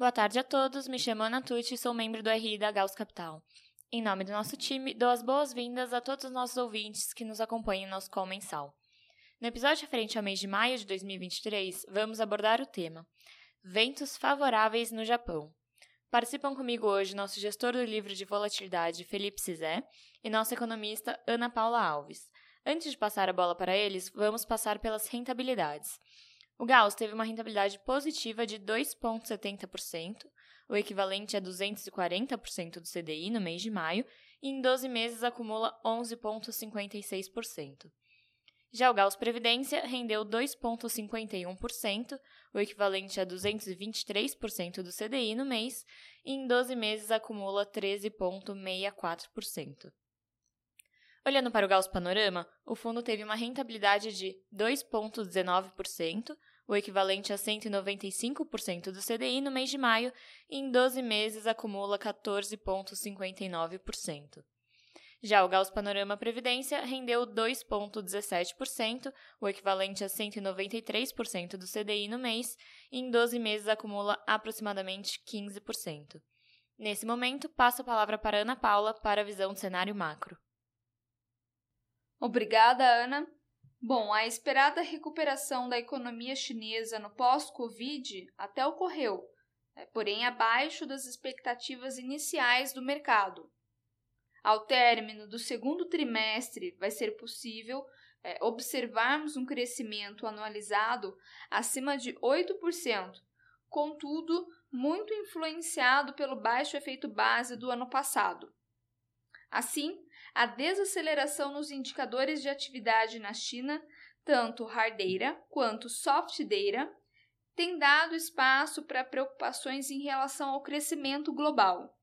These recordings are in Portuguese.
Boa tarde a todos, me chamo Ana Tucci e sou membro do RI da Gauss Capital. Em nome do nosso time, dou as boas-vindas a todos os nossos ouvintes que nos acompanham no nosso call mensal. No episódio referente ao mês de maio de 2023, vamos abordar o tema Ventos favoráveis no Japão. Participam comigo hoje nosso gestor do livro de volatilidade, Felipe Cizé, e nossa economista, Ana Paula Alves. Antes de passar a bola para eles, vamos passar pelas rentabilidades. O Gauss teve uma rentabilidade positiva de 2,70%, o equivalente a 240% do CDI no mês de maio, e em 12 meses acumula 11,56%. Já o Gauss Previdência rendeu 2,51%, o equivalente a 223% do CDI no mês, e em 12 meses acumula 13,64%. Olhando para o Gauss Panorama, o fundo teve uma rentabilidade de 2,19%, o equivalente a 195% do CDI no mês de maio, e em 12 meses acumula 14,59%. Já o Gauss Panorama Previdência rendeu 2,17%, o equivalente a 193% do CDI no mês, e em 12 meses acumula aproximadamente 15%. Nesse momento, passo a palavra para Ana Paula para a visão do cenário macro. Obrigada, Ana. Bom, a esperada recuperação da economia chinesa no pós-Covid até ocorreu, né, porém abaixo das expectativas iniciais do mercado. Ao término do segundo trimestre, vai ser possível é, observarmos um crescimento anualizado acima de 8%, contudo, muito influenciado pelo baixo efeito base do ano passado. Assim, a desaceleração nos indicadores de atividade na China, tanto hard data quanto soft data, tem dado espaço para preocupações em relação ao crescimento global.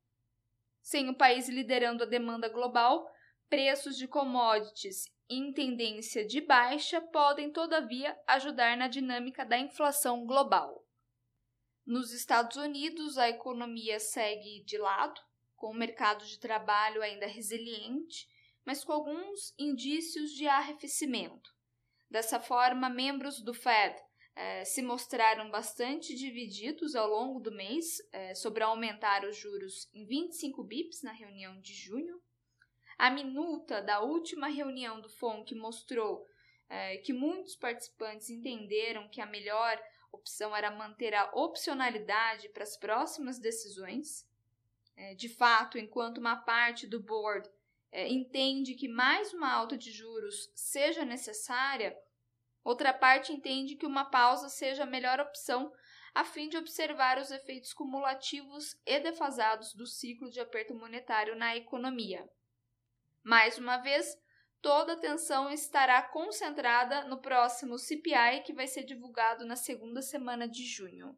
Sem o país liderando a demanda global, preços de commodities em tendência de baixa podem, todavia, ajudar na dinâmica da inflação global. Nos Estados Unidos, a economia segue de lado, com o mercado de trabalho ainda resiliente, mas com alguns indícios de arrefecimento. Dessa forma, membros do Fed eh, se mostraram bastante divididos ao longo do mês eh, sobre aumentar os juros em 25 bips na reunião de junho. A minuta da última reunião do FONC mostrou eh, que muitos participantes entenderam que a melhor opção era manter a opcionalidade para as próximas decisões. É, de fato, enquanto uma parte do board é, entende que mais uma alta de juros seja necessária, outra parte entende que uma pausa seja a melhor opção a fim de observar os efeitos cumulativos e defasados do ciclo de aperto monetário na economia. Mais uma vez, toda a atenção estará concentrada no próximo CPI, que vai ser divulgado na segunda semana de junho.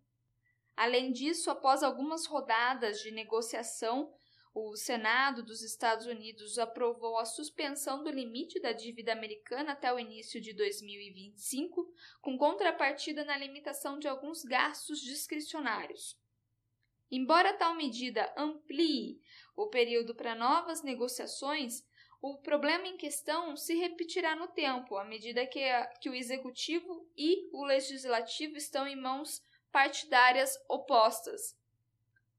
Além disso, após algumas rodadas de negociação, o Senado dos Estados Unidos aprovou a suspensão do limite da dívida americana até o início de 2025, com contrapartida na limitação de alguns gastos discricionários. Embora tal medida amplie o período para novas negociações, o problema em questão se repetirá no tempo, à medida que, a, que o executivo e o legislativo estão em mãos partidárias opostas.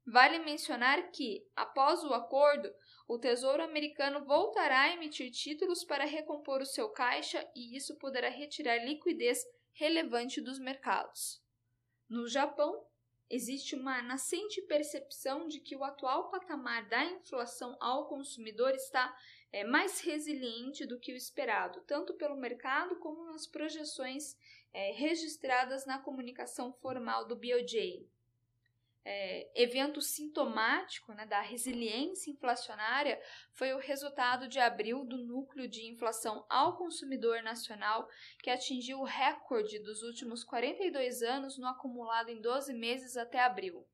Vale mencionar que, após o acordo, o Tesouro Americano voltará a emitir títulos para recompor o seu caixa e isso poderá retirar liquidez relevante dos mercados. No Japão, existe uma nascente percepção de que o atual patamar da inflação ao consumidor está é, mais resiliente do que o esperado, tanto pelo mercado como nas projeções é, registradas na comunicação formal do BOJ. É, evento sintomático né, da resiliência inflacionária foi o resultado de abril do núcleo de inflação ao consumidor nacional, que atingiu o recorde dos últimos 42 anos no acumulado em 12 meses até abril.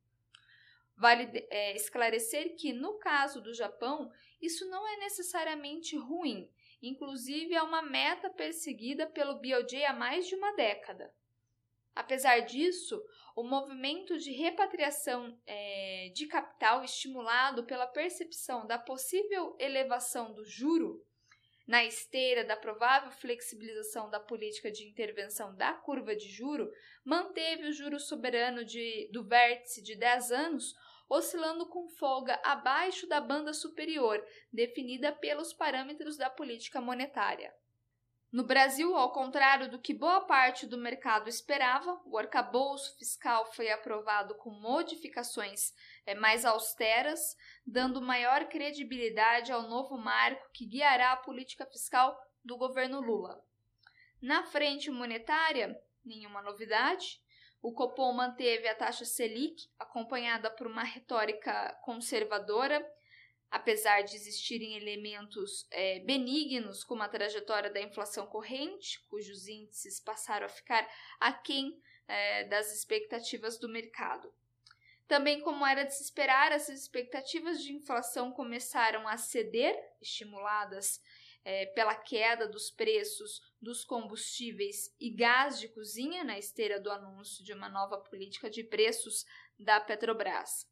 Vale é, esclarecer que, no caso do Japão, isso não é necessariamente ruim, inclusive é uma meta perseguida pelo BOJ há mais de uma década. Apesar disso, o movimento de repatriação é, de capital estimulado pela percepção da possível elevação do juro na esteira da provável flexibilização da política de intervenção da curva de juro, manteve o juro soberano de, do vértice de 10 anos oscilando com folga abaixo da banda superior, definida pelos parâmetros da política monetária. No Brasil, ao contrário do que boa parte do mercado esperava, o arcabouço fiscal foi aprovado com modificações é, mais austeras, dando maior credibilidade ao novo marco que guiará a política fiscal do governo Lula. Na frente monetária, nenhuma novidade. O Copom manteve a taxa Selic, acompanhada por uma retórica conservadora, apesar de existirem elementos é, benignos, como a trajetória da inflação corrente, cujos índices passaram a ficar aquém é, das expectativas do mercado. Também, como era de se esperar, essas expectativas de inflação começaram a ceder, estimuladas é, pela queda dos preços dos combustíveis e gás de cozinha na esteira do anúncio de uma nova política de preços da Petrobras.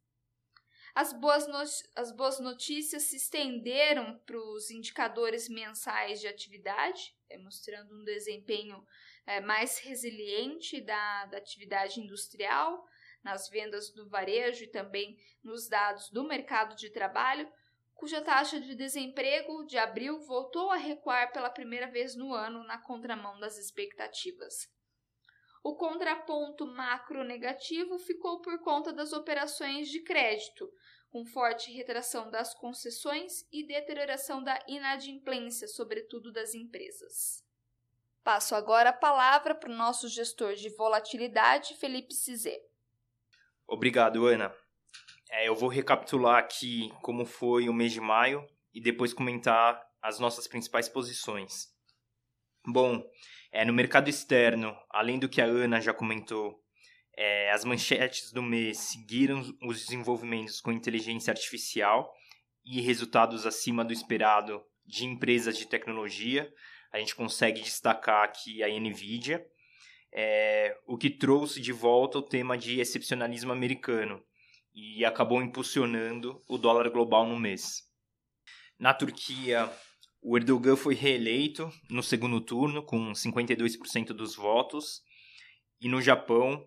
As boas, as boas notícias se estenderam para os indicadores mensais de atividade, é, mostrando um desempenho é, mais resiliente da, da atividade industrial, nas vendas do varejo e também nos dados do mercado de trabalho, cuja taxa de desemprego de abril voltou a recuar pela primeira vez no ano na contramão das expectativas. O contraponto macro negativo ficou por conta das operações de crédito, com forte retração das concessões e deterioração da inadimplência, sobretudo das empresas. Passo agora a palavra para o nosso gestor de volatilidade, Felipe Cizé. Obrigado, Ana. É, eu vou recapitular aqui como foi o mês de maio e depois comentar as nossas principais posições. Bom, é, no mercado externo, além do que a Ana já comentou, é, as manchetes do mês seguiram os desenvolvimentos com inteligência artificial e resultados acima do esperado de empresas de tecnologia. A gente consegue destacar aqui a Nvidia, é, o que trouxe de volta o tema de excepcionalismo americano e acabou impulsionando o dólar global no mês. Na Turquia, o Erdogan foi reeleito no segundo turno com 52% dos votos. E no Japão,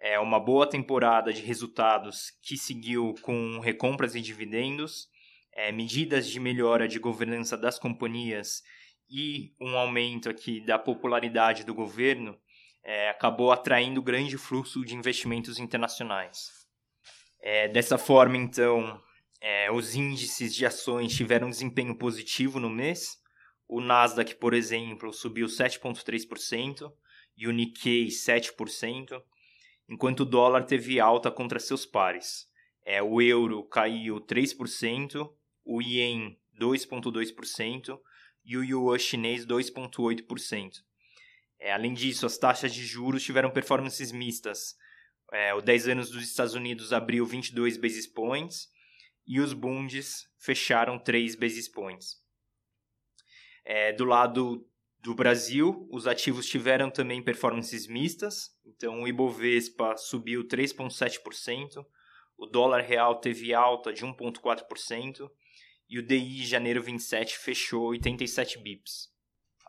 é uma boa temporada de resultados que seguiu com recompras e dividendos, é, medidas de melhora de governança das companhias e um aumento aqui da popularidade do governo é, acabou atraindo grande fluxo de investimentos internacionais. É, dessa forma, então, é, os índices de ações tiveram desempenho positivo no mês. O Nasdaq, por exemplo, subiu 7,3% e o Nikkei 7%, enquanto o dólar teve alta contra seus pares. É, o euro caiu 3%, o ien 2,2% e o yuan chinês 2,8%. É, além disso, as taxas de juros tiveram performances mistas. É, o 10 anos dos Estados Unidos abriu 22 basis points e os bundes fecharam 3 basis points. É, do lado do Brasil, os ativos tiveram também performances mistas. Então, o Ibovespa subiu 3,7%, o dólar real teve alta de 1,4% e o DI janeiro 27 fechou 87 bips.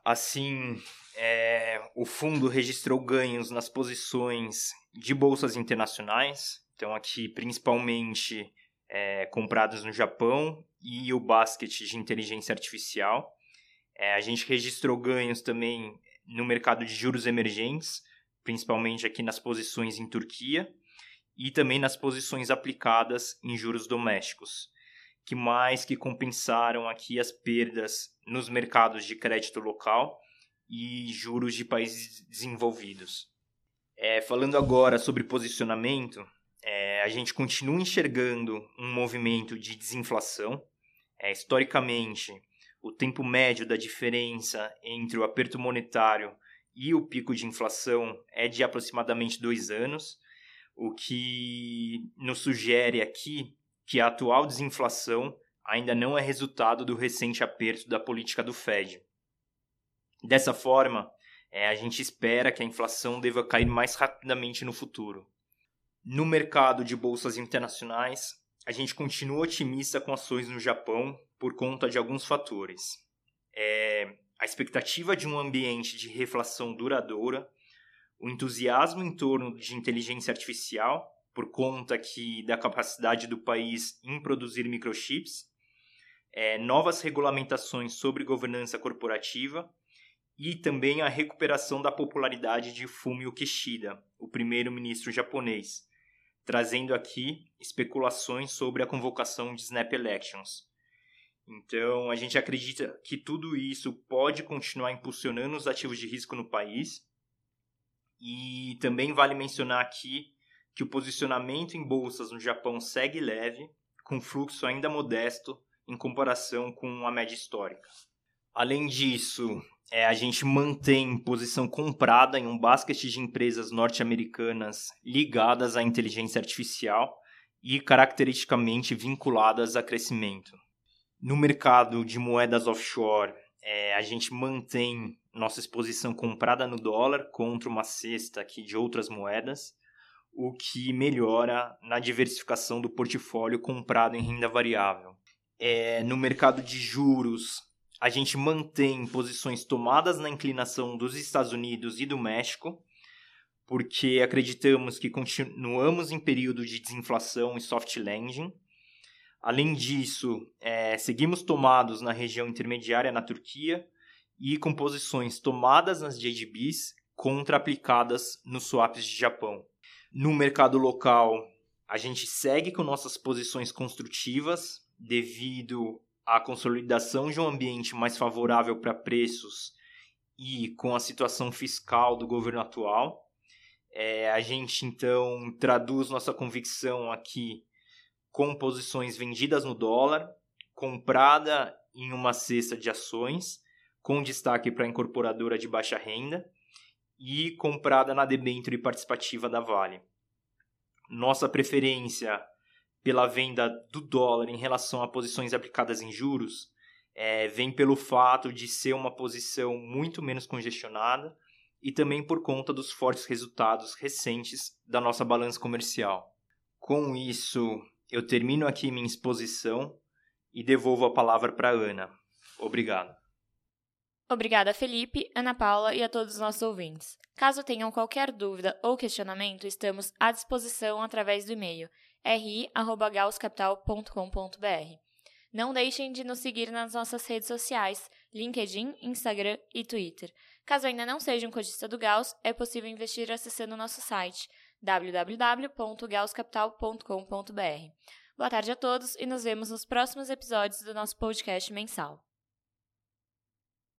Assim, é, o fundo registrou ganhos nas posições de bolsas internacionais, então aqui principalmente é, no Japão e o basket de inteligência artificial. É, a gente registrou ganhos também no mercado de juros emergentes, principalmente aqui nas posições em Turquia e também nas posições aplicadas em juros domésticos, que mais que compensaram aqui as perdas nos mercados de crédito local e juros de países desenvolvidos. É, falando agora sobre posicionamento, é, a gente continua enxergando um movimento de desinflação. É, historicamente, o tempo médio da diferença entre o aperto monetário e o pico de inflação é de aproximadamente dois anos, o que nos sugere aqui que a atual desinflação ainda não é resultado do recente aperto da política do Fed. Dessa forma, é, a gente espera que a inflação deva cair mais rapidamente no futuro. No mercado de bolsas internacionais, a gente continua otimista com ações no Japão por conta de alguns fatores. É, a expectativa de um ambiente de reflação duradoura, o entusiasmo em torno de inteligência artificial, por conta que da capacidade do país em produzir microchips, é, novas regulamentações sobre governança corporativa e também a recuperação da popularidade de Fumio Kishida, o primeiro-ministro japonês, trazendo aqui especulações sobre a convocação de Snap Elections. Então, a gente acredita que tudo isso pode continuar impulsionando os ativos de risco no país. E também vale mencionar aqui que o posicionamento em bolsas no Japão segue leve, com fluxo ainda modesto em comparação com a média histórica. Além disso, é, a gente mantém posição comprada em um basquete de empresas norte-americanas ligadas à inteligência artificial e caracteristicamente vinculadas a crescimento. No mercado de moedas offshore, é, a gente mantém nossa exposição comprada no dólar contra uma cesta aqui de outras moedas, o que melhora na diversificação do portfólio comprado em renda variável. É, no mercado de juros, a gente mantém posições tomadas na inclinação dos Estados Unidos e do México, porque acreditamos que continuamos em período de desinflação e soft landing. Além disso, é, seguimos tomados na região intermediária na Turquia e com posições tomadas nas JGBs contra aplicadas nos swaps de Japão. No mercado local, a gente segue com nossas posições construtivas devido a consolidação de um ambiente mais favorável para preços e com a situação fiscal do governo atual. É, a gente então traduz nossa convicção aqui com posições vendidas no dólar, comprada em uma cesta de ações, com destaque para a incorporadora de baixa renda, e comprada na debênture participativa da Vale. Nossa preferência pela venda do dólar em relação a posições aplicadas em juros é, vem pelo fato de ser uma posição muito menos congestionada e também por conta dos fortes resultados recentes da nossa balança comercial. Com isso, eu termino aqui minha exposição e devolvo a palavra para Ana. Obrigado. Obrigada, Felipe, Ana Paula e a todos os nossos ouvintes. Caso tenham qualquer dúvida ou questionamento, estamos à disposição através do e-mail ri.gauscapital.com.br. Não deixem de nos seguir nas nossas redes sociais, LinkedIn, Instagram e Twitter. Caso ainda não seja um cotista do Gauss, é possível investir acessando o nosso site www.gauscapital.com.br. Boa tarde a todos e nos vemos nos próximos episódios do nosso podcast mensal.